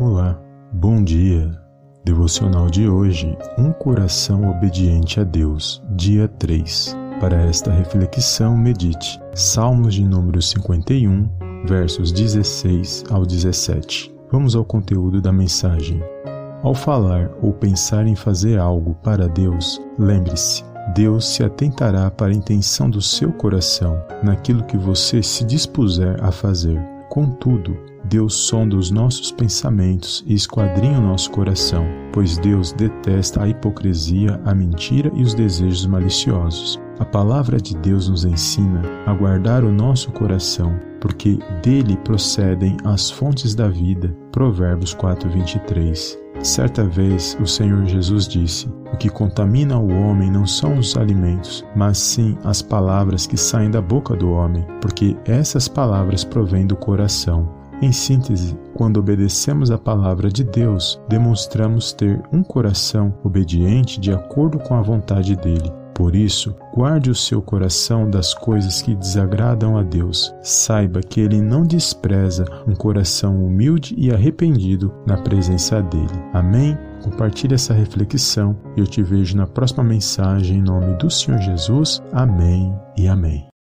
Olá, bom dia. Devocional de hoje: Um coração obediente a Deus, dia 3. Para esta reflexão, medite Salmos de número 51, versos 16 ao 17. Vamos ao conteúdo da mensagem. Ao falar ou pensar em fazer algo para Deus, lembre-se, Deus se atentará para a intenção do seu coração, naquilo que você se dispuser a fazer. Contudo, Deus sonda os nossos pensamentos e esquadrinha o nosso coração, pois Deus detesta a hipocrisia, a mentira e os desejos maliciosos. A palavra de Deus nos ensina a guardar o nosso coração, porque dele procedem as fontes da vida. Provérbios 4:23. Certa vez o Senhor Jesus disse: O que contamina o homem não são os alimentos, mas sim as palavras que saem da boca do homem, porque essas palavras provêm do coração. Em síntese, quando obedecemos a palavra de Deus, demonstramos ter um coração obediente de acordo com a vontade dele. Por isso, guarde o seu coração das coisas que desagradam a Deus. Saiba que ele não despreza um coração humilde e arrependido na presença dele. Amém? Compartilhe essa reflexão e eu te vejo na próxima mensagem em nome do Senhor Jesus. Amém e amém.